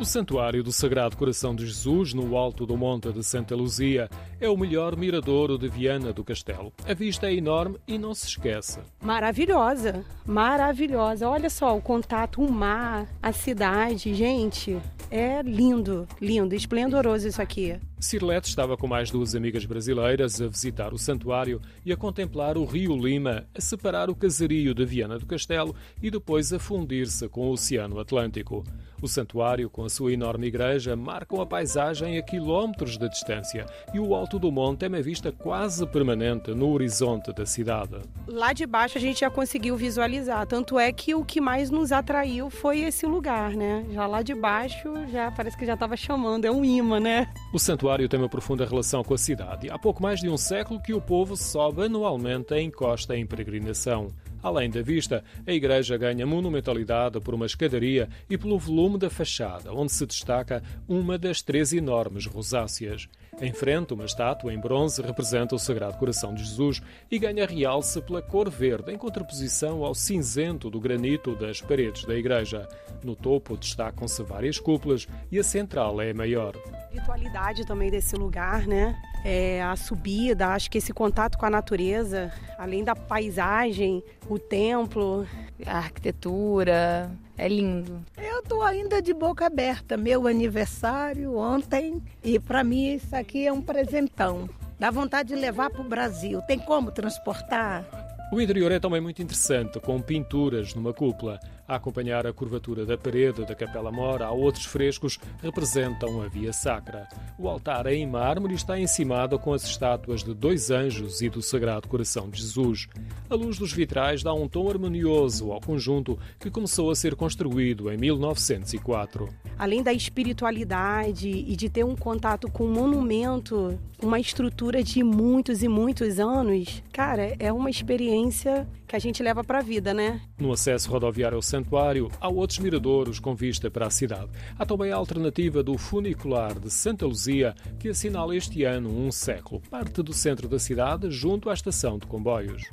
O Santuário do Sagrado Coração de Jesus, no alto do Monte de Santa Luzia, é o melhor miradouro de Viana do Castelo. A vista é enorme e não se esquece. Maravilhosa, maravilhosa. Olha só o contato, o mar, a cidade, gente. É lindo, lindo, esplendoroso isso aqui. Cirlete estava com mais duas amigas brasileiras a visitar o santuário e a contemplar o rio Lima, a separar o casario de Viana do Castelo e depois a fundir-se com o Oceano Atlântico. O santuário, com a sua enorme igreja, marcam a paisagem a quilómetros de distância e o alto do monte é uma vista quase permanente no horizonte da cidade. Lá de baixo a gente já conseguiu visualizar, tanto é que o que mais nos atraiu foi esse lugar, né? Já lá de baixo já parece que já estava chamando, é um imã, né? O santuário tem uma profunda relação com a cidade. Há pouco mais de um século que o povo sobe anualmente a encosta em peregrinação. Além da vista, a igreja ganha monumentalidade por uma escadaria e pelo volume da fachada, onde se destaca uma das três enormes rosáceas. Em frente, uma estátua em bronze representa o Sagrado Coração de Jesus e ganha realce pela cor verde, em contraposição ao cinzento do granito das paredes da igreja. No topo destacam-se várias cúpulas e a central é a maior. A espiritualidade também desse lugar, né? É, a subida, acho que esse contato com a natureza, além da paisagem, o templo, a arquitetura, é lindo. Eu tô ainda de boca aberta. Meu aniversário ontem e para mim isso aqui é um presentão. Dá vontade de levar para o Brasil. Tem como transportar? O interior é também muito interessante, com pinturas numa cúpula. A acompanhar a curvatura da parede da Capela Mora, há outros frescos que representam a Via Sacra. O altar em mármore está encimado com as estátuas de dois anjos e do Sagrado Coração de Jesus. A luz dos vitrais dá um tom harmonioso ao conjunto que começou a ser construído em 1904. Além da espiritualidade e de ter um contato com um monumento, uma estrutura de muitos e muitos anos, cara, é uma experiência que a gente leva para a vida, né? No acesso rodoviário ao santuário, há outros miradouros com vista para a cidade. Há também a alternativa do funicular de Santa Luzia, que assinala este ano um século. Parte do centro da cidade, junto à estação de comboios.